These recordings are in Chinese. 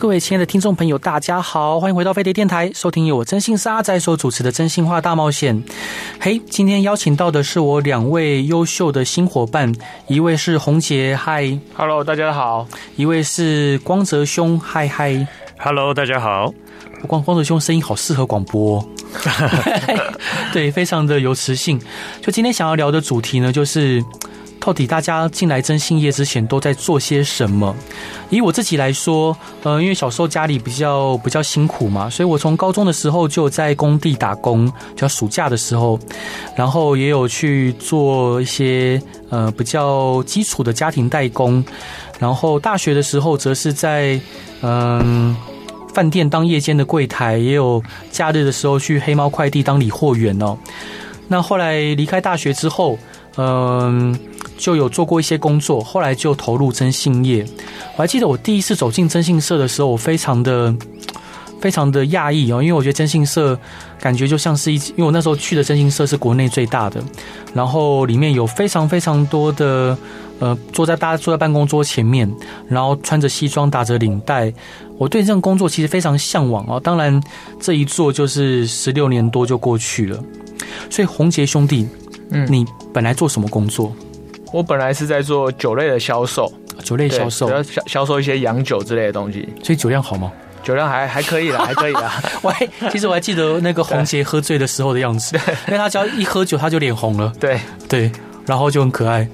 各位亲爱的听众朋友，大家好，欢迎回到飞碟电台，收听由我征信社阿宅所主持的《真心话大冒险》。嘿，今天邀请到的是我两位优秀的新伙伴，一位是宏杰，嗨，Hello，大家好；一位是光泽兄，嗨嗨，Hello，大家好。光光泽兄声音好适合广播哦，对，非常的有磁性。就今天想要聊的主题呢，就是。到底大家进来征信业之前都在做些什么？以我自己来说，呃，因为小时候家里比较比较辛苦嘛，所以我从高中的时候就在工地打工，叫暑假的时候，然后也有去做一些呃比较基础的家庭代工，然后大学的时候则是在嗯饭店当夜间的柜台，也有假日的时候去黑猫快递当理货员哦。那后来离开大学之后，嗯。就有做过一些工作，后来就投入征信业。我还记得我第一次走进征信社的时候，我非常的、非常的讶异哦，因为我觉得征信社感觉就像是一，因为我那时候去的征信社是国内最大的，然后里面有非常非常多的呃，坐在大家坐在办公桌前面，然后穿着西装打着领带，我对这种工作其实非常向往哦。当然，这一做就是十六年多就过去了。所以红杰兄弟，嗯，你本来做什么工作？我本来是在做酒类的销售，酒类销售，销销售一些洋酒之类的东西。所以酒量好吗？酒量还还可以啦，还可以啦。我还其实我还记得那个红杰喝醉的时候的样子，因为他只要一喝酒他就脸红了，对对，然后就很可爱，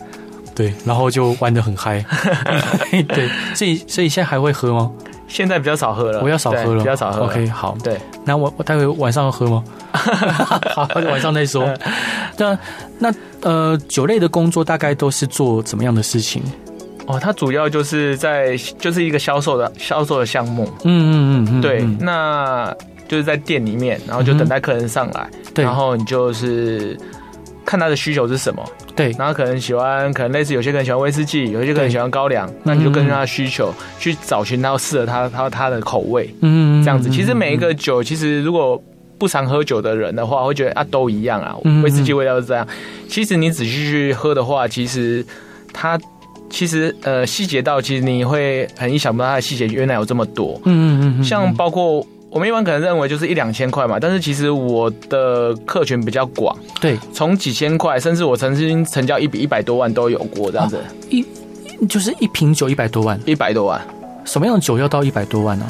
对，然后就玩的很嗨，对，所以所以现在还会喝吗？现在比较少喝了，我要少喝了，比较少喝。OK，好，对，那我我待会晚上要喝吗？好，晚上再说。那那呃，酒类的工作大概都是做怎么样的事情？哦，它主要就是在就是一个销售的销售的项目。嗯嗯嗯嗯，对，那就是在店里面，然后就等待客人上来，对，然后你就是看他的需求是什么。对，然后可能喜欢，可能类似有些人喜欢威士忌，有些人喜欢高粱，那你就根据他的需求去找寻到适合他他他的口味。嗯，这样子，其实每一个酒，其实如果不常喝酒的人的话，会觉得啊都一样啊，威士忌味道是这样。其实你仔细去喝的话，其实它其实呃细节到，其实你会很意想不到它的细节原来有这么多。嗯嗯嗯，像包括。我们一般可能认为就是一两千块嘛，但是其实我的客群比较广，对，从几千块，甚至我曾经成交一笔一百多万都有过这样子，一就是一瓶酒一百多万，一百多万，什么样的酒要到一百多万呢？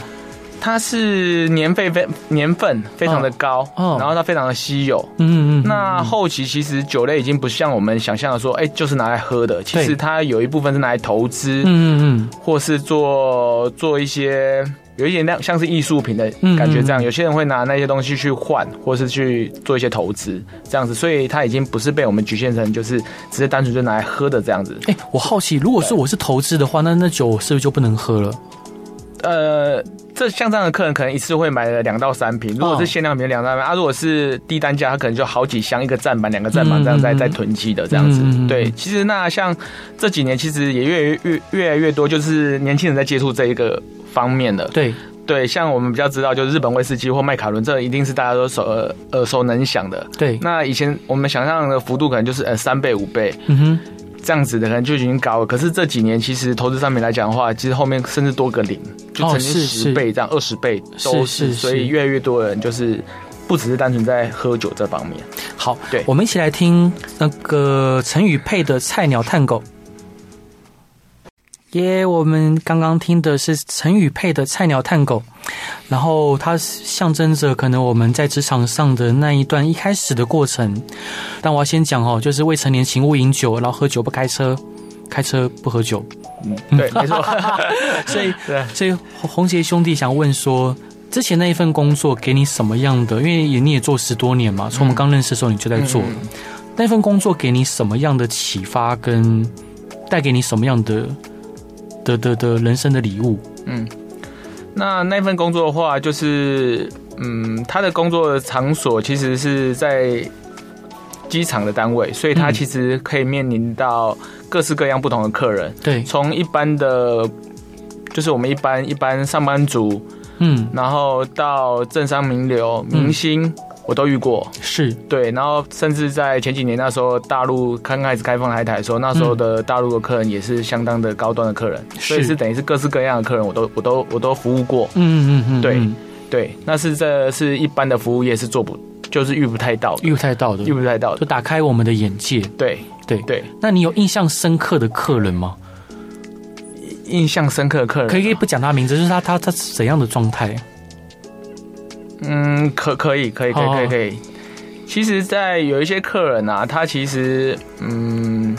它是年费非年份非常的高，哦，然后它非常的稀有，嗯嗯，那后期其实酒类已经不像我们想象的说，哎，就是拿来喝的，其实它有一部分是拿来投资，嗯嗯，或是做做一些。有一点像像是艺术品的感觉，这样有些人会拿那些东西去换，或是去做一些投资，这样子，所以它已经不是被我们局限成就是只是单纯就拿来喝的这样子。哎，我好奇，如果是我是投资的话，那那酒是不是就不能喝了？呃，这像这样的客人可能一次会买了两到三瓶，如果是限量瓶两到三瓶啊，如果是低单价，他可能就好几箱，一个站板、两个站板这样在在囤积的这样子。对，其实那像这几年其实也越越越来越多，就是年轻人在接触这一个。方面的对。对，像我们比较知道，就是日本威士忌或麦卡伦，这一定是大家都耳耳耳熟能详的。对，那以前我们想象的幅度可能就是呃三倍五倍，嗯哼，这样子的可能就已经高了。可是这几年其实投资上面来讲的话，其实后面甚至多个零，就曾经十倍这样，二十倍都是，所以越来越多人就是不只是单纯在喝酒这方面。好，对，我们一起来听那个陈宇佩的《菜鸟探戈》。耶，yeah, 我们刚刚听的是陈宇佩的《菜鸟探狗》，然后它象征着可能我们在职场上的那一段一开始的过程。但我要先讲哦，就是未成年请勿饮酒，然后喝酒不开车，开车不喝酒。嗯，对，没错。所以，所以红杰兄弟想问说，之前那一份工作给你什么样的？因为也你也做十多年嘛，从我们刚认识的时候你就在做了。嗯，那份工作给你什么样的启发，跟带给你什么样的？的的的人生的礼物，嗯，那那份工作的话，就是嗯，他的工作场所其实是在机场的单位，所以他其实可以面临到各式各样不同的客人。对，从一般的，就是我们一般一般上班族，嗯，然后到政商名流、明星。嗯我都遇过，是。对，然后甚至在前几年那时候，大陆刚开始开放来台的时候，那时候的大陆的客人也是相当的高端的客人，所以是等于是各式各样的客人，我都我都我都服务过。嗯嗯嗯，对对，那是这是一般的服务业是做不，就是遇不太到，遇不太到的，遇不太到的，就打开我们的眼界。对对。对，那你有印象深刻的客人吗？印象深刻的客人，可以可以不讲他名字，就是他他他怎样的状态？嗯，可可以，可以，可以，可以，可以。其实，在有一些客人啊，他其实，嗯，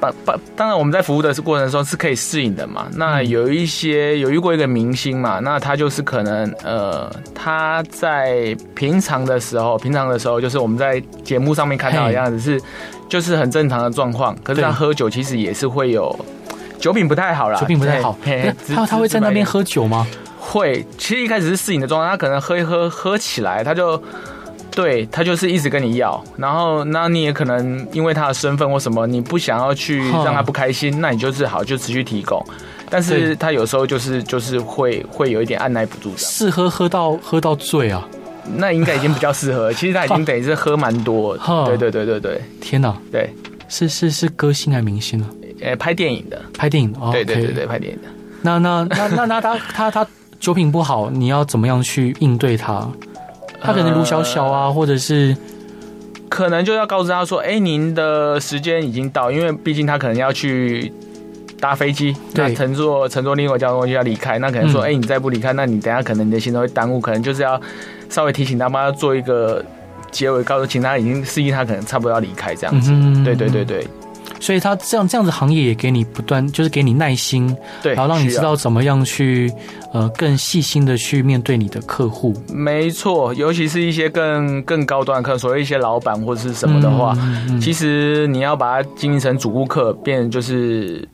把把，当然我们在服务的过程中是可以适应的嘛。那有一些有遇过一个明星嘛，那他就是可能，呃，他在平常的时候，平常的时候，就是我们在节目上面看到的样子是，就是很正常的状况。可是他喝酒，其实也是会有酒品不太好啦，酒品不太好。他他会在那边喝酒吗？会，其实一开始是适应的状态，他可能喝一喝喝起来，他就对他就是一直跟你要，然后那你也可能因为他的身份或什么，你不想要去让他不开心，那你就是好就持续提供，但是他有时候就是就是会会有一点按捺不住的，试喝喝到喝到醉啊，那应该已经比较适合，其实他已经等于是喝蛮多，对对对对对，天哪，对，是是是歌星还是明星啊？呃，拍电影的，拍电影的，对对对对，拍电影的，那那那那那他他他。酒品不好，你要怎么样去应对他？他可能卢小小啊，呃、或者是可能就要告诉他说：“哎、欸，您的时间已经到，因为毕竟他可能要去搭飞机，对，乘坐乘坐另外一个交通工具要离开。那可能说：哎、嗯欸，你再不离开，那你等下可能你的行程会耽误。可能就是要稍微提醒他，妈要做一个结尾，告诉请他已经示意他可能差不多要离开这样子。嗯、对对对对。”所以他这样这样子行业也给你不断，就是给你耐心，对，然后让你知道怎么样去呃更细心的去面对你的客户。没错，尤其是一些更更高端的客，所谓一些老板或者是什么的话，嗯嗯、其实你要把它经营成主顾客，变就是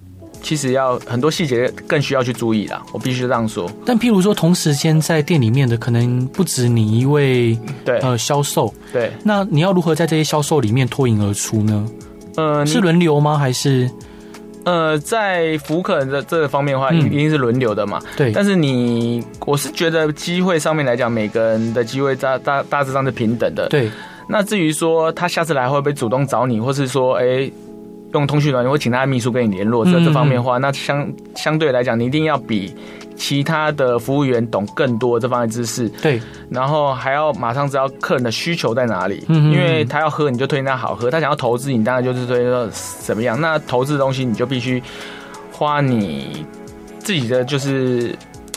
其实要很多细节更需要去注意啦。我必须这样说。但譬如说，同时间在店里面的可能不止你一位，对，呃，销售，对，那你要如何在这些销售里面脱颖而出呢？呃，是轮流吗？还是呃，在服务客人的这个方面的话，一定是轮流的嘛？对。但是你，我是觉得机会上面来讲，每个人的机会大大大致上是平等的。对。那至于说他下次来会不会主动找你，或是说，哎，用通讯软件或请他的秘书跟你联络这这方面的话，那相相对来讲，你一定要比。其他的服务员懂更多这方面知识，对，然后还要马上知道客人的需求在哪里，嗯，因为他要喝你就推荐他好喝，他想要投资你当然就是推荐怎么样，那投资的东西你就必须花你自己的就是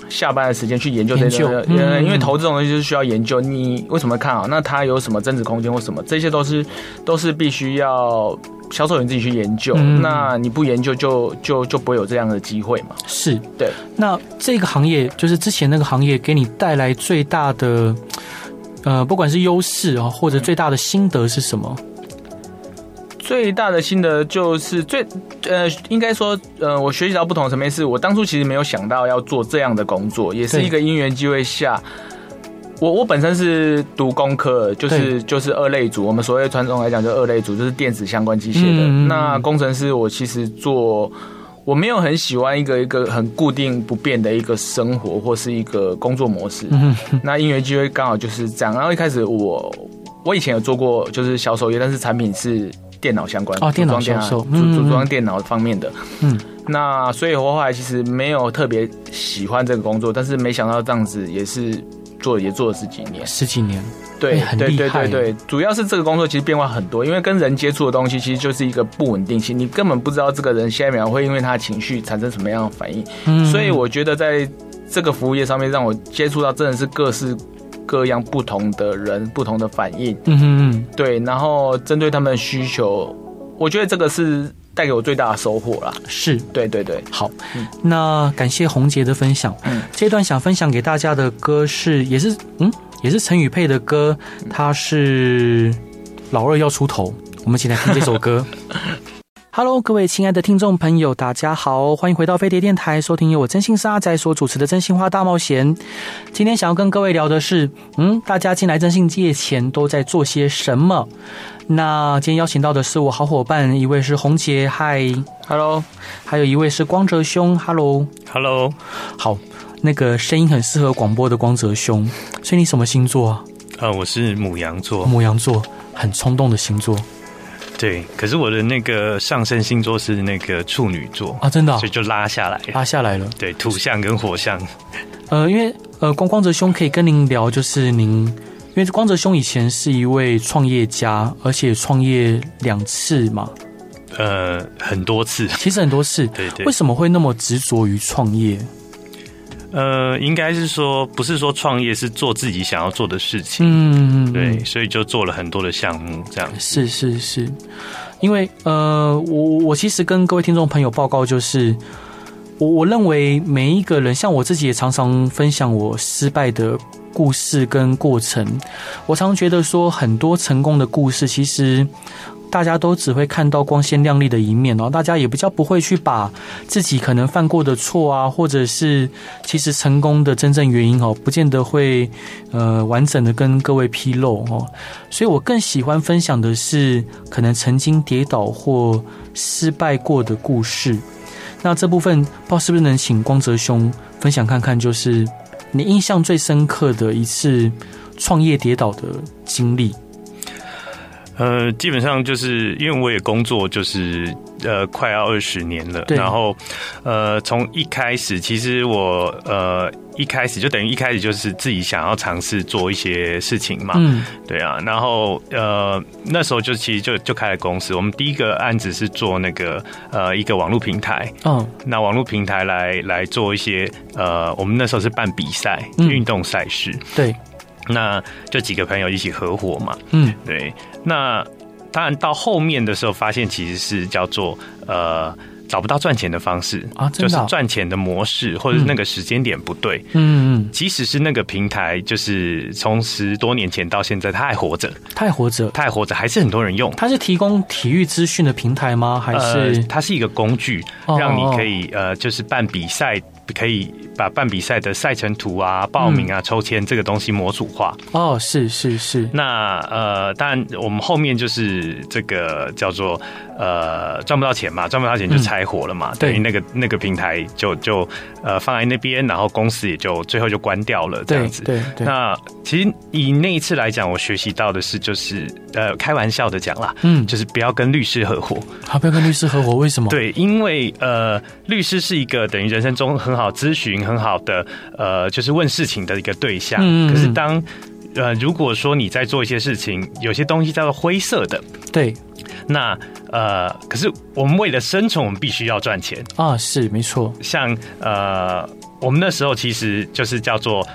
下班的时间去研究这些，嗯，因为投资这种东西就是需要研究，你为什么看好？那它有什么增值空间或什么？这些都是都是必须要。销售员自己去研究，嗯、那你不研究就就就不会有这样的机会嘛？是对。那这个行业就是之前那个行业给你带来最大的，呃，不管是优势啊，或者最大的心得是什么？最大的心得就是最呃，应该说呃，我学习到不同的层面，是我当初其实没有想到要做这样的工作，也是一个因缘机会下。我我本身是读工科，就是就是二类组。我们所谓传统来讲，就二类组，就是电子相关机械的。嗯、那工程师，我其实做我没有很喜欢一个一个很固定不变的一个生活或是一个工作模式。嗯、那音乐机会刚好就是这样。然后一开始我我以前有做过就是销售业，但是产品是电脑相关的，哦，电脑销售，组组装电脑方面的。嗯，那所以我后来其实没有特别喜欢这个工作，但是没想到这样子也是。做也做了十几年，十几年，对，对，对，对，对，主要是这个工作其实变化很多，因为跟人接触的东西其实就是一个不稳定性，你根本不知道这个人下一秒会因为他的情绪产生什么样的反应。嗯，所以我觉得在这个服务业上面，让我接触到真的是各式各样不同的人，不同的反应。嗯嗯，对，然后针对他们的需求，我觉得这个是。带给我最大的收获啦，是对对对，好，嗯、那感谢红杰的分享。嗯，这段想分享给大家的歌是，也是嗯，也是陈宇佩的歌，他是老二要出头，我们一起来听这首歌。Hello，各位亲爱的听众朋友，大家好，欢迎回到飞碟电台，收听由我真心是阿仔所主持的《真心话大冒险》。今天想要跟各位聊的是，嗯，大家进来真心界前都在做些什么？那今天邀请到的是我好伙伴，一位是红杰，嗨，Hello，还有一位是光泽兄，Hello，Hello，好，那个声音很适合广播的光泽兄，所以你什么星座啊？呃，我是母羊座，母羊座很冲动的星座。对，可是我的那个上升星座是那个处女座啊，真的、哦，所以就拉下来，拉下来了。对，土象跟火象。呃，因为呃，光光泽兄可以跟您聊，就是您，因为光泽兄以前是一位创业家，而且创业两次嘛，呃，很多次，其实很多次。对对。为什么会那么执着于创业？呃，应该是说，不是说创业是做自己想要做的事情，嗯，对，所以就做了很多的项目，这样。是是是，因为呃，我我其实跟各位听众朋友报告，就是我我认为每一个人，像我自己也常常分享我失败的故事跟过程，我常常觉得说，很多成功的故事，其实。大家都只会看到光鲜亮丽的一面哦，大家也比较不会去把自己可能犯过的错啊，或者是其实成功的真正原因哦，不见得会呃完整的跟各位披露哦。所以我更喜欢分享的是可能曾经跌倒或失败过的故事。那这部分不知道是不是能请光泽兄分享看看，就是你印象最深刻的一次创业跌倒的经历。呃，基本上就是因为我也工作，就是呃快要二十年了。然后呃，从一开始，其实我呃一开始就等于一开始就是自己想要尝试做一些事情嘛。嗯，对啊。然后呃那时候就其实就就开了公司。我们第一个案子是做那个呃一个网络平台。嗯，那网络平台来来做一些呃，我们那时候是办比赛，运动赛事。对。那就几个朋友一起合伙嘛，嗯，对。那当然到后面的时候，发现其实是叫做呃找不到赚钱的方式啊，就是赚钱的模式或者是那个时间点不对，嗯嗯。即使是那个平台，就是从十多年前到现在，它还活着，它还活着，它还活着，还是很多人用。它是提供体育资讯的平台吗？还是、呃、它是一个工具，让你可以呃就是办比赛。可以把办比赛的赛程图啊、报名啊、抽签这个东西模组化。哦，是是是。那呃，当然我们后面就是这个叫做呃赚不到钱嘛，赚不到钱就拆伙了嘛。等于那个那个平台就就呃放在那边，然后公司也就最后就关掉了这样子。对对。那其实以那一次来讲，我学习到的是就是呃开玩笑的讲啦，嗯，就是不要跟律师合伙。好，不要跟律师合伙，为什么？对，因为呃律师是一个等于人生中很好咨询很好的，呃，就是问事情的一个对象。嗯，可是当呃，如果说你在做一些事情，有些东西叫做灰色的，对，那呃，可是我们为了生存，我们必须要赚钱啊，是没错。像呃，我们那时候其实就是叫做。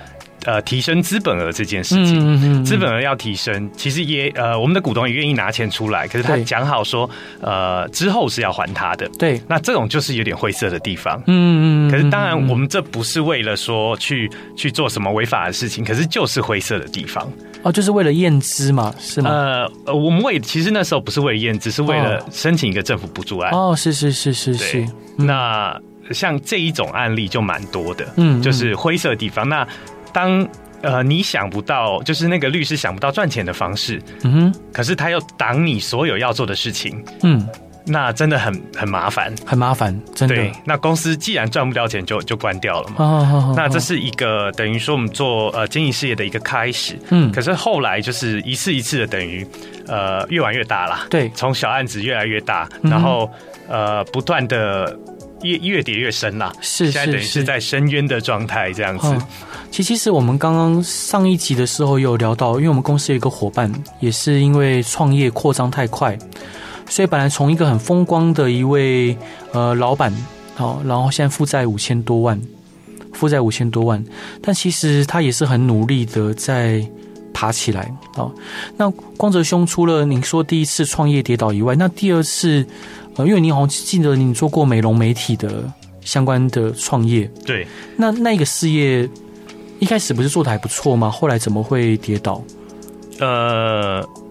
呃，提升资本额这件事情，资本额要提升，其实也呃，我们的股东也愿意拿钱出来，可是他讲好说，呃，之后是要还他的。对，那这种就是有点灰色的地方。嗯嗯。可是当然，我们这不是为了说去去做什么违法的事情，可是就是灰色的地方。哦，就是为了验资嘛，是吗？呃，我们为其实那时候不是为了验资，是为了申请一个政府补助案。哦，是是是是是。那像这一种案例就蛮多的，嗯，就是灰色的地方。那当呃你想不到，就是那个律师想不到赚钱的方式，嗯哼，可是他又挡你所有要做的事情，嗯，那真的很很麻烦，很麻烦，真的。对，那公司既然赚不了钱就，就就关掉了嘛。那这是一个等于说我们做呃经营事业的一个开始，嗯，可是后来就是一次一次的等于呃越玩越大啦。对，从小案子越来越大，然后呃不断的越越跌越深啦，是，是，是，现在等于是在深渊的状态这样子。哦。其其实我们刚刚上一集的时候有聊到，因为我们公司有一个伙伴，也是因为创业扩张太快，所以本来从一个很风光的一位呃老板，好，然后现在负债五千多万，负债五千多万，但其实他也是很努力的在爬起来。好，那光泽兄除了您说第一次创业跌倒以外，那第二次，呃，因为您好像记得您做过美容媒体的相关的创业，对，那那个事业。一开始不是做的还不错吗？后来怎么会跌倒？呃，实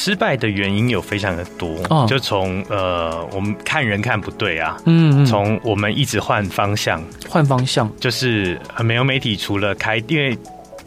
失败的原因有非常的多，哦、就从呃，我们看人看不对啊，嗯，从我们一直换方向，换方向，就是美优媒体除了开，因为。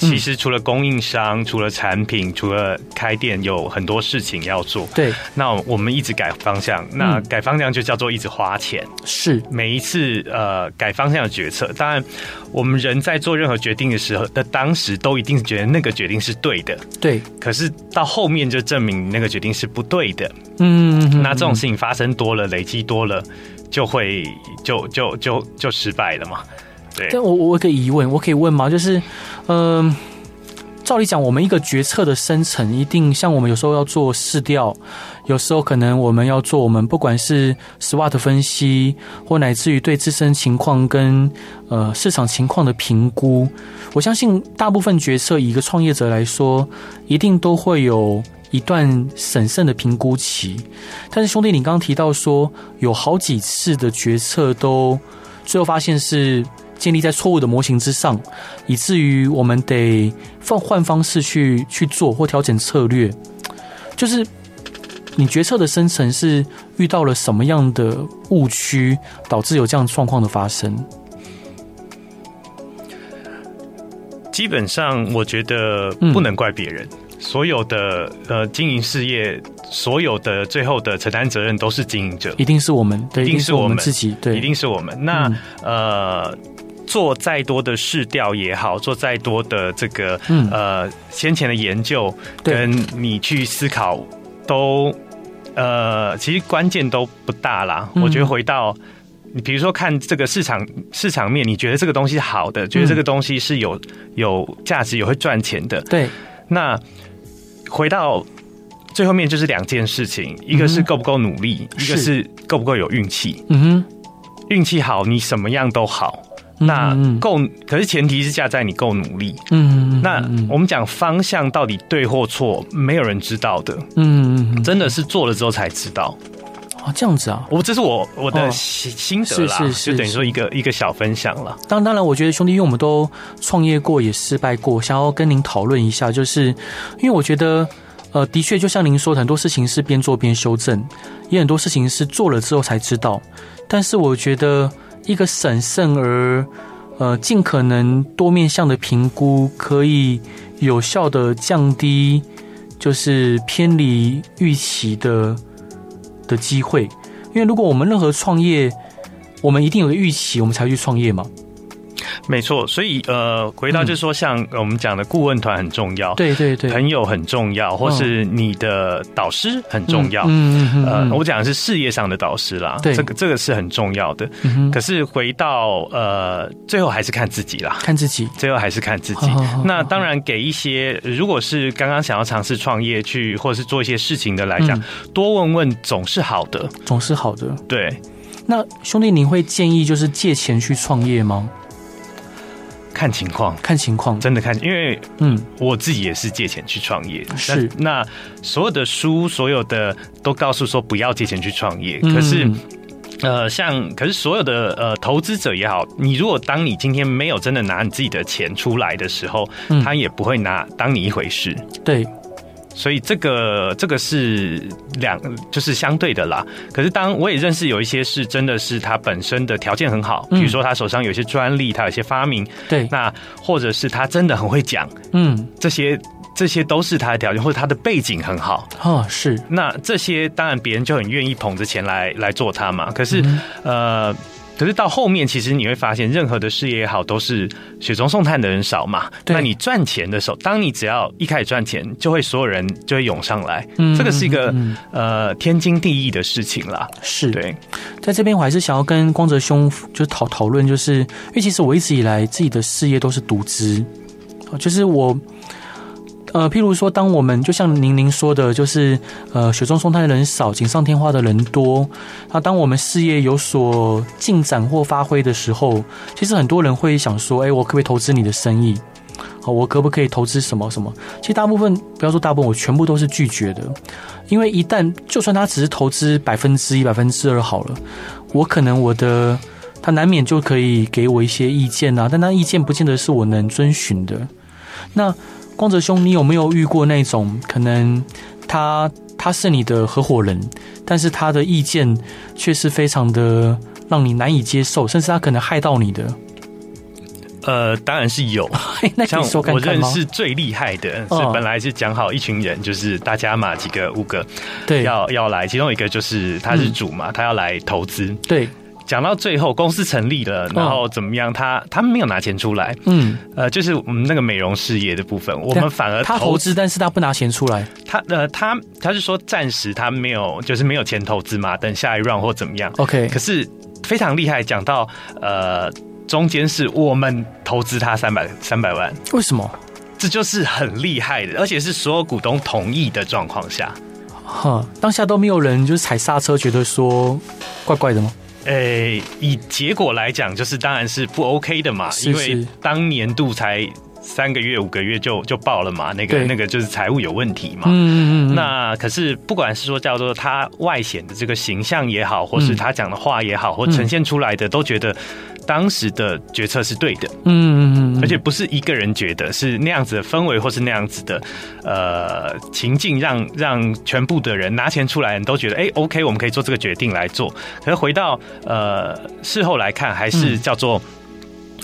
其实除了供应商，除了产品，除了开店，有很多事情要做。对，那我们一直改方向，那改方向就叫做一直花钱。是每一次呃改方向的决策，当然我们人在做任何决定的时候的当时，都一定是觉得那个决定是对的。对，可是到后面就证明那个决定是不对的。嗯，那这种事情发生多了，累积多了，就会就就就就失败了嘛。对，但我我有个疑问，我可以问吗？就是，嗯、照理讲，我们一个决策的生成，一定像我们有时候要做市调，有时候可能我们要做我们不管是 SWOT 分析，或乃至于对自身情况跟呃市场情况的评估。我相信大部分决策，以一个创业者来说，一定都会有一段审慎的评估期。但是兄弟，你刚刚提到说，有好几次的决策都最后发现是。建立在错误的模型之上，以至于我们得放换方式去去做或调整策略。就是你决策的生成是遇到了什么样的误区，导致有这样状况的发生？基本上，我觉得不能怪别人。嗯、所有的呃经营事业，所有的最后的承担责任都是经营者，一定是我们，对，一定是我们自己，对，一定是我们。那、嗯、呃。做再多的试调也好，做再多的这个、嗯、呃先前的研究，跟你去思考都呃其实关键都不大啦。嗯、我觉得回到你比如说看这个市场市场面，你觉得这个东西是好的，觉得这个东西是有有价值、有会赚钱的。对，那回到最后面就是两件事情，一个是够不够努力，嗯、一个是够不够有运气。嗯哼，运气好，你什么样都好。那够，可是前提是架在你够努力。嗯，那我们讲方向到底对或错，没有人知道的。嗯，真的是做了之后才知道。哦，这样子啊，我这是我我的心心得啦，是是是，就等于说一个一个小分享了。当当然，我觉得兄弟，因为我们都创业过，也失败过，想要跟您讨论一下，就是因为我觉得，呃，的确就像您说的，很多事情是边做边修正，也很多事情是做了之后才知道。但是我觉得。一个审慎而呃尽可能多面向的评估，可以有效的降低就是偏离预期的的机会。因为如果我们任何创业，我们一定有个预期，我们才去创业嘛。没错，所以呃，回到就是说，像我们讲的顾问团很重要，对对对，朋友很重要，或是你的导师很重要。嗯嗯呃，我讲的是事业上的导师啦，对，这个这个是很重要的。可是回到呃，最后还是看自己啦，看自己，最后还是看自己。那当然，给一些如果是刚刚想要尝试创业去，或者是做一些事情的来讲，多问问总是好的，总是好的。对。那兄弟，你会建议就是借钱去创业吗？看情况，看情况，真的看，因为嗯，我自己也是借钱去创业，是。那，那所有的书，所有的都告诉说不要借钱去创业，嗯、可是呃，像可是所有的呃投资者也好，你如果当你今天没有真的拿你自己的钱出来的时候，嗯、他也不会拿当你一回事，对。所以这个这个是两就是相对的啦。可是当我也认识有一些是真的是他本身的条件很好，比如说他手上有些专利，他有些发明，对，那或者是他真的很会讲，嗯，这些这些都是他的条件，或者他的背景很好哦，是。那这些当然别人就很愿意捧着钱来来做他嘛。可是、嗯、呃。可是到后面，其实你会发现，任何的事业也好，都是雪中送炭的人少嘛。那你赚钱的时候，当你只要一开始赚钱，就会所有人就会涌上来。嗯，这个是一个呃天经地义的事情啦。是。对。在这边，我还是想要跟光泽兄就讨讨论，就是因为其实我一直以来自己的事业都是独资，就是我。呃，譬如说，当我们就像您您说的，就是呃，雪中送炭的人少，锦上添花的人多。那当我们事业有所进展或发挥的时候，其实很多人会想说：“哎，我可不可以投资你的生意？好，我可不可以投资什么什么？”其实大部分不要说大部分，我全部都是拒绝的，因为一旦就算他只是投资百分之一、百分之二好了，我可能我的他难免就可以给我一些意见啊，但那意见不见得是我能遵循的。那光泽兄，你有没有遇过那种可能他他是你的合伙人，但是他的意见却是非常的让你难以接受，甚至他可能害到你的。呃，当然是有。那像我认识最厉害的是，本来是讲好一群人，就是大家嘛，几个五个，对，要要来。其中一个就是他是主嘛，他要来投资。对，讲到最后，公司成立了，然后怎么样？他他们没有拿钱出来。嗯，呃，就是我们那个美容事业的部分，我们反而他投资，但是他不拿钱出来。他呃，他他是说暂时他没有，就是没有钱投资嘛，等下一 round 或怎么样。OK，可是非常厉害，讲到呃。中间是我们投资他三百三百万，为什么？这就是很厉害的，而且是所有股东同意的状况下。哈，当下都没有人就是踩刹车，觉得说怪怪的吗？诶、欸，以结果来讲，就是当然是不 OK 的嘛，是是因为当年度才。三个月五个月就就爆了嘛，那个那个就是财务有问题嘛。嗯嗯嗯。那可是不管是说叫做他外显的这个形象也好，或是他讲的话也好，或呈现出来的，都觉得当时的决策是对的。嗯嗯嗯。而且不是一个人觉得，是那样子的氛围，或是那样子的呃情境让，让让全部的人拿钱出来，你都觉得哎，OK，我们可以做这个决定来做。可是回到呃事后来看，还是叫做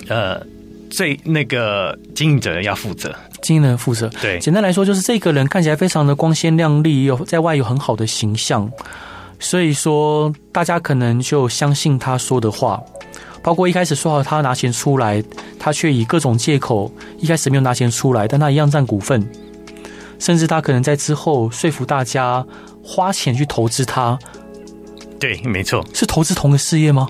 呃。最那个经营者要负责，经营人负责。对，简单来说就是这个人看起来非常的光鲜亮丽，有在外有很好的形象，所以说大家可能就相信他说的话。包括一开始说好他拿钱出来，他却以各种借口一开始没有拿钱出来，但他一样占股份，甚至他可能在之后说服大家花钱去投资他。对，没错，是投资同个事业吗？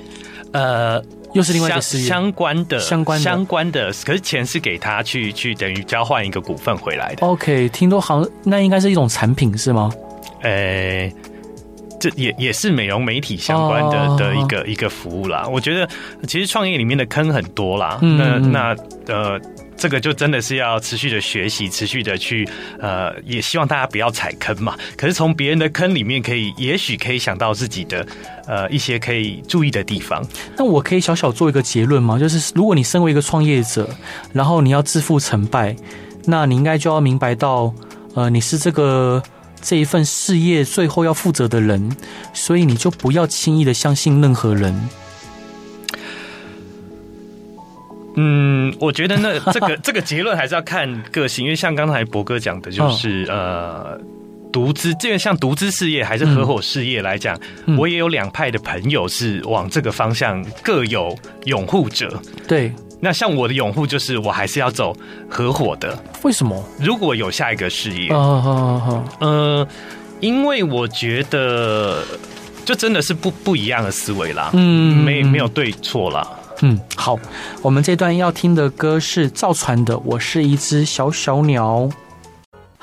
呃。又是另外一个事业相关的，相关的，相关的，可是钱是给他去去等于交换一个股份回来的。OK，听说好像那应该是一种产品是吗？诶、欸，这也也是美容媒体相关的、oh. 的一个一个服务啦。我觉得其实创业里面的坑很多啦。嗯、那那呃。这个就真的是要持续的学习，持续的去，呃，也希望大家不要踩坑嘛。可是从别人的坑里面，可以也许可以想到自己的，呃，一些可以注意的地方。那我可以小小做一个结论吗？就是如果你身为一个创业者，然后你要自负成败，那你应该就要明白到，呃，你是这个这一份事业最后要负责的人，所以你就不要轻易的相信任何人。嗯，我觉得那 这个这个结论还是要看个性，因为像刚才博哥讲的，就是、哦、呃，独资这个像独资事业还是合伙事业来讲，嗯、我也有两派的朋友是往这个方向各有拥护者。对，那像我的拥护就是我还是要走合伙的。为什么？如果有下一个事业，好好好，呃，因为我觉得就真的是不不一样的思维啦，嗯，没没有对错啦。嗯，好，我们这段要听的歌是赵传的《我是一只小小鸟》。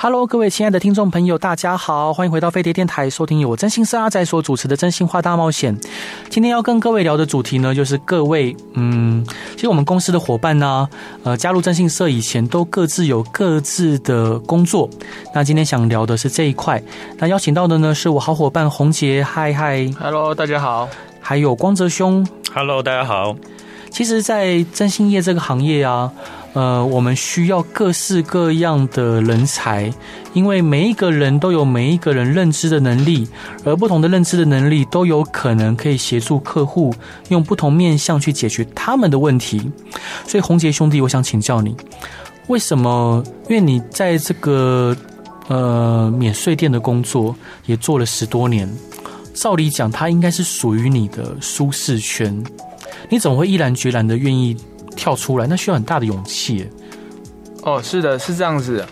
Hello，各位亲爱的听众朋友，大家好，欢迎回到飞碟电台，收听由我真心是阿仔所主持的《真心话大冒险》。今天要跟各位聊的主题呢，就是各位，嗯，其实我们公司的伙伴呢，呃，加入征信社以前都各自有各自的工作。那今天想聊的是这一块。那邀请到的呢，是我好伙伴洪杰，嗨嗨，Hello，大家好。还有光泽兄，Hello，大家好。其实，在征信业这个行业啊，呃，我们需要各式各样的人才，因为每一个人都有每一个人认知的能力，而不同的认知的能力都有可能可以协助客户用不同面向去解决他们的问题。所以，红杰兄弟，我想请教你，为什么？因为你在这个呃免税店的工作也做了十多年，照理讲，它应该是属于你的舒适圈。你怎么会毅然决然的愿意跳出来？那需要很大的勇气。哦，是的，是这样子。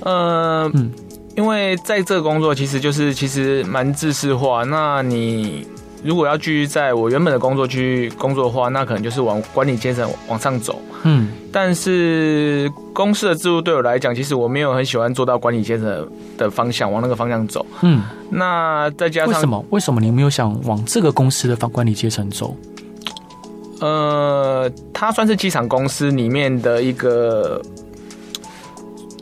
呃，嗯，因为在这个工作其实就是其实蛮自式化。那你如果要继续在我原本的工作去工作的话，那可能就是往管理阶层往上走。嗯，但是公司的制度对我来讲，其实我没有很喜欢做到管理阶层的方向，往那个方向走。嗯，那再加上为什么？为什么你没有想往这个公司的方管理阶层走？呃，它算是机场公司里面的一个，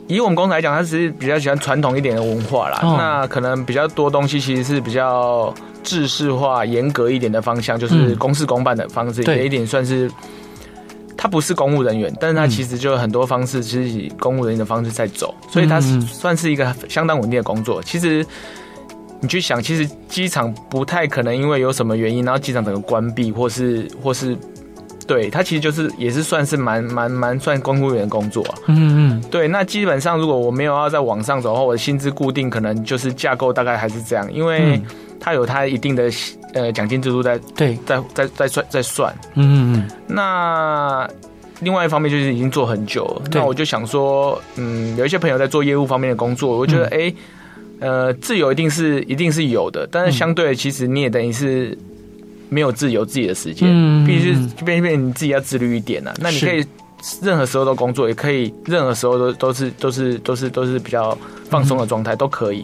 以我们公司来讲，它只是比较喜欢传统一点的文化啦。哦、那可能比较多东西其实是比较制式化、严格一点的方向，就是公事公办的方式，有、嗯、一点算是。他不是公务人员，但是他其实就有很多方式，是以公务人员的方式在走，所以他是算是一个相当稳定的工作。其实。你去想，其实机场不太可能因为有什么原因，然后机场整个关闭，或是或是。对，它其实就是也是算是蛮蛮蛮算公务员的工作啊。嗯嗯，对，那基本上如果我没有要在往上走的话，我的薪资固定，可能就是架构大概还是这样，因为它有它一定的呃奖金制度在，对，在在在算在算。嗯嗯嗯。那另外一方面就是已经做很久了，那我就想说，嗯，有一些朋友在做业务方面的工作，我觉得哎，呃，自由一定是一定是有的，但是相对其实你也等于是。没有自由自己的时间，嗯，必须变变你自己要自律一点啊。那你可以任何时候都工作，也可以任何时候都都是都是都是都是比较放松的状态，都可以。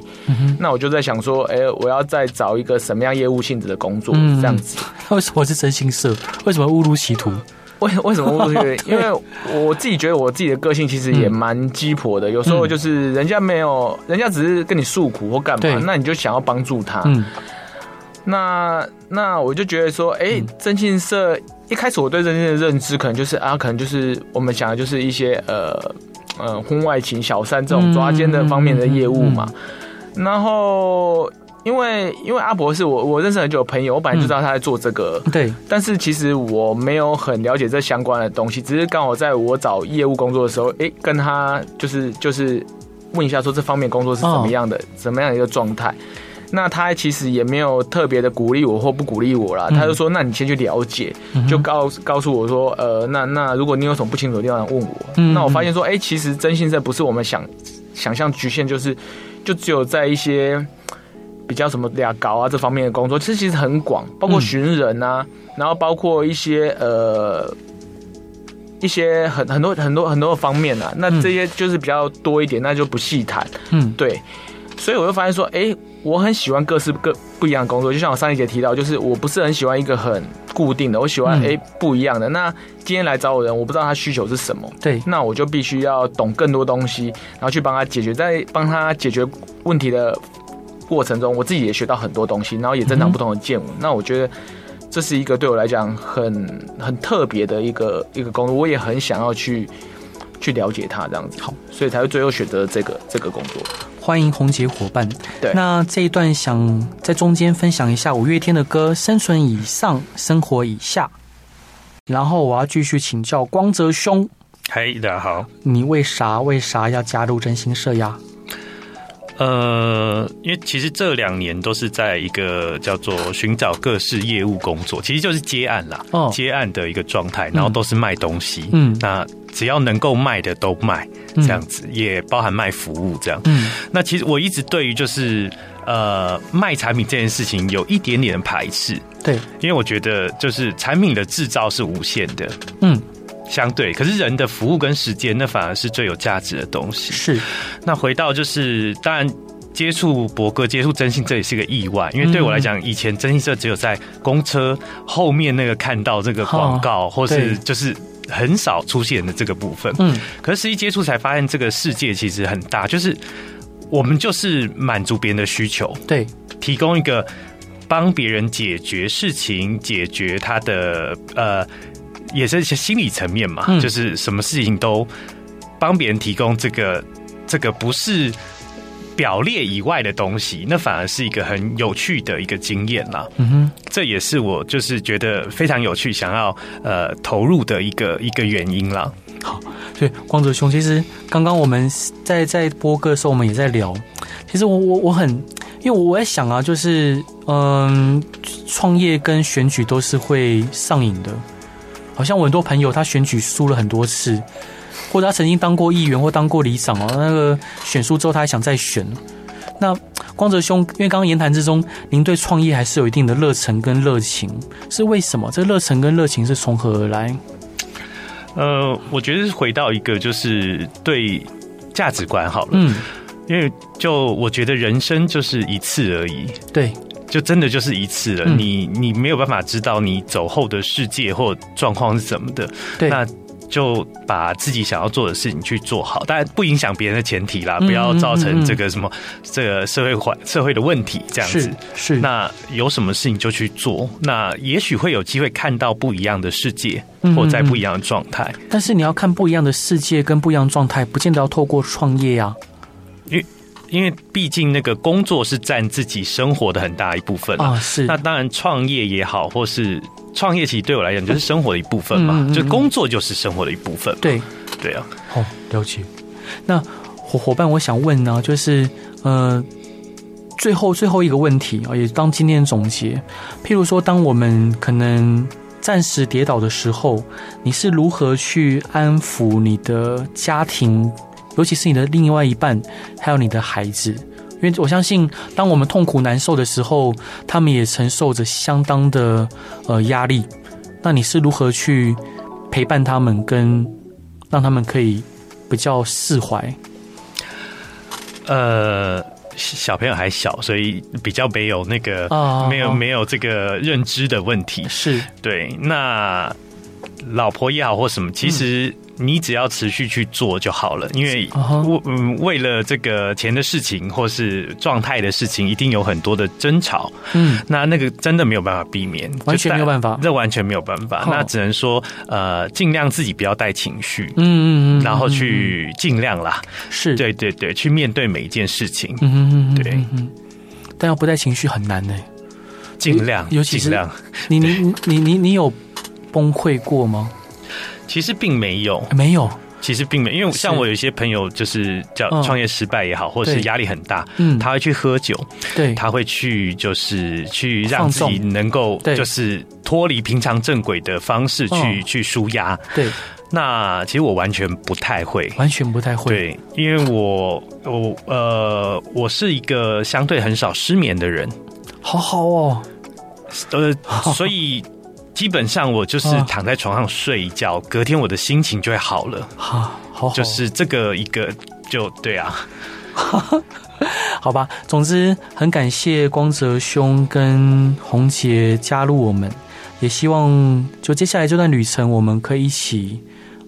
那我就在想说，哎，我要再找一个什么样业务性质的工作，这样子。为什么是真心社？为什么误入歧途？为为什么误入歧途？因为我自己觉得我自己的个性其实也蛮鸡婆的，有时候就是人家没有，人家只是跟你诉苦或干嘛，那你就想要帮助他。那那我就觉得说，哎、欸，征信社一开始我对征信的认知可能就是啊，可能就是我们讲的就是一些呃呃婚外情、小三这种抓奸的方面的业务嘛。然后因为因为阿伯是我我认识很久的朋友，我本来就知道他在做这个，对。但是其实我没有很了解这相关的东西，只是刚好在我找业务工作的时候，哎、欸，跟他就是就是问一下说这方面工作是怎么样的，怎么样的一个状态。那他其实也没有特别的鼓励我或不鼓励我啦，他就说：“那你先去了解，就告告诉我说，呃，那那如果你有什么不清楚的地方，问我。那我发现说，哎，其实征信社不是我们想想象局限，就是就只有在一些比较什么俩搞啊这方面的工作，其实其实很广，包括寻人啊，然后包括一些呃一些很很多很多很多的方面啊，那这些就是比较多一点，那就不细谈。嗯，对。”所以我就发现说，哎、欸，我很喜欢各式各不一样的工作。就像我上一节提到，就是我不是很喜欢一个很固定的，我喜欢哎、欸、不一样的。那今天来找我的人，我不知道他需求是什么，对，那我就必须要懂更多东西，然后去帮他解决。在帮他解决问题的过程中，我自己也学到很多东西，然后也增长不同的见闻。嗯、那我觉得这是一个对我来讲很很特别的一个一个工作，我也很想要去去了解它这样子。好，所以才会最后选择这个这个工作。欢迎红姐伙伴。对，那这一段想在中间分享一下五月天的歌《生存以上，生活以下》。然后我要继续请教光泽兄。嘿，大家好。你为啥为啥要加入真心社呀？呃，因为其实这两年都是在一个叫做寻找各式业务工作，其实就是接案啦。哦，接案的一个状态，然后都是卖东西。嗯，那只要能够卖的都卖。这样子也包含卖服务这样，嗯，那其实我一直对于就是呃卖产品这件事情有一点点的排斥，对，因为我觉得就是产品的制造是无限的，嗯，相对，可是人的服务跟时间那反而是最有价值的东西。是，那回到就是当然接触博哥接触征信这也是个意外，因为对我来讲，以前征信社只有在公车后面那个看到这个广告，或是就是。很少出现的这个部分，嗯，可是实际接触才发现，这个世界其实很大，就是我们就是满足别人的需求，对，提供一个帮别人解决事情、解决他的呃，也是一些心理层面嘛，嗯，就是什么事情都帮别人提供这个，这个不是。表列以外的东西，那反而是一个很有趣的一个经验啦。嗯哼，这也是我就是觉得非常有趣，想要呃投入的一个一个原因啦。好，所以光泽兄，其实刚刚我们在在播歌的时候，我们也在聊。其实我我我很，因为我在想啊，就是嗯，创业跟选举都是会上瘾的。好像我很多朋友他选举输了很多次。或者他曾经当过议员或当过里长哦，那个选输之后他还想再选。那光泽兄，因为刚刚言谈之中，您对创业还是有一定的热忱跟热情，是为什么？这热忱跟热情是从何而来？呃，我觉得是回到一个就是对价值观好了，嗯，因为就我觉得人生就是一次而已，对，就真的就是一次了。嗯、你你没有办法知道你走后的世界或状况是怎么的，对，那。就把自己想要做的事情去做好，但不影响别人的前提啦，不要造成这个什么这个社会环社会的问题这样子。是，是，那有什么事情就去做，那也许会有机会看到不一样的世界，或在不一样的状态。但是你要看不一样的世界跟不一样状态，不见得要透过创业呀。因为因为毕竟那个工作是占自己生活的很大一部分啊。是。那当然，创业也好，或是创业，其实对我来讲就是生活的一部分嘛。嗯、就工作就是生活的一部分。对，对啊。好，了解。那伙伙伴，我想问呢，就是呃，最后最后一个问题啊，也当今天总结。譬如说，当我们可能暂时跌倒的时候，你是如何去安抚你的家庭？尤其是你的另外一半，还有你的孩子，因为我相信，当我们痛苦难受的时候，他们也承受着相当的呃压力。那你是如何去陪伴他们，跟让他们可以比较释怀？呃，小朋友还小，所以比较没有那个啊，没有没有这个认知的问题。是对，那老婆也好或什么，其实、嗯。你只要持续去做就好了，因为为嗯为了这个钱的事情或是状态的事情，一定有很多的争吵。嗯，那那个真的没有办法避免，完全没有办法，这完全没有办法。那只能说呃，尽量自己不要带情绪，嗯嗯嗯，然后去尽量啦，是对对对，去面对每一件事情。嗯嗯嗯，对，但要不带情绪很难呢，尽量，尤其是。你你你你你有崩溃过吗？其实并没有，没有。其实并没有，因为像我有一些朋友，就是叫创业失败也好，或者是压力很大，嗯，他会去喝酒，对，他会去就是去让自己能够就是脱离平常正轨的方式去去舒压。对，那其实我完全不太会，完全不太会，对，因为我我呃，我是一个相对很少失眠的人，好好哦，呃，所以。基本上我就是躺在床上睡一觉，啊、隔天我的心情就会好了。好、啊，好，就是这个一个就对啊，好吧。总之，很感谢光泽兄跟红杰加入我们，也希望就接下来这段旅程，我们可以一起，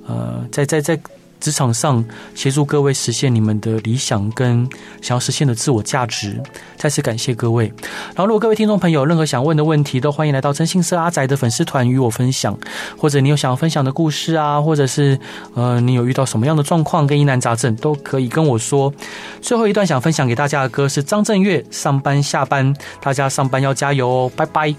呃，在在在。职场上协助各位实现你们的理想跟想要实现的自我价值，再次感谢各位。然后，如果各位听众朋友任何想问的问题，都欢迎来到真心社阿宅的粉丝团与我分享，或者你有想要分享的故事啊，或者是呃你有遇到什么样的状况跟疑难杂症，都可以跟我说。最后一段想分享给大家的歌是张震岳《上班下班》，大家上班要加油哦，拜拜。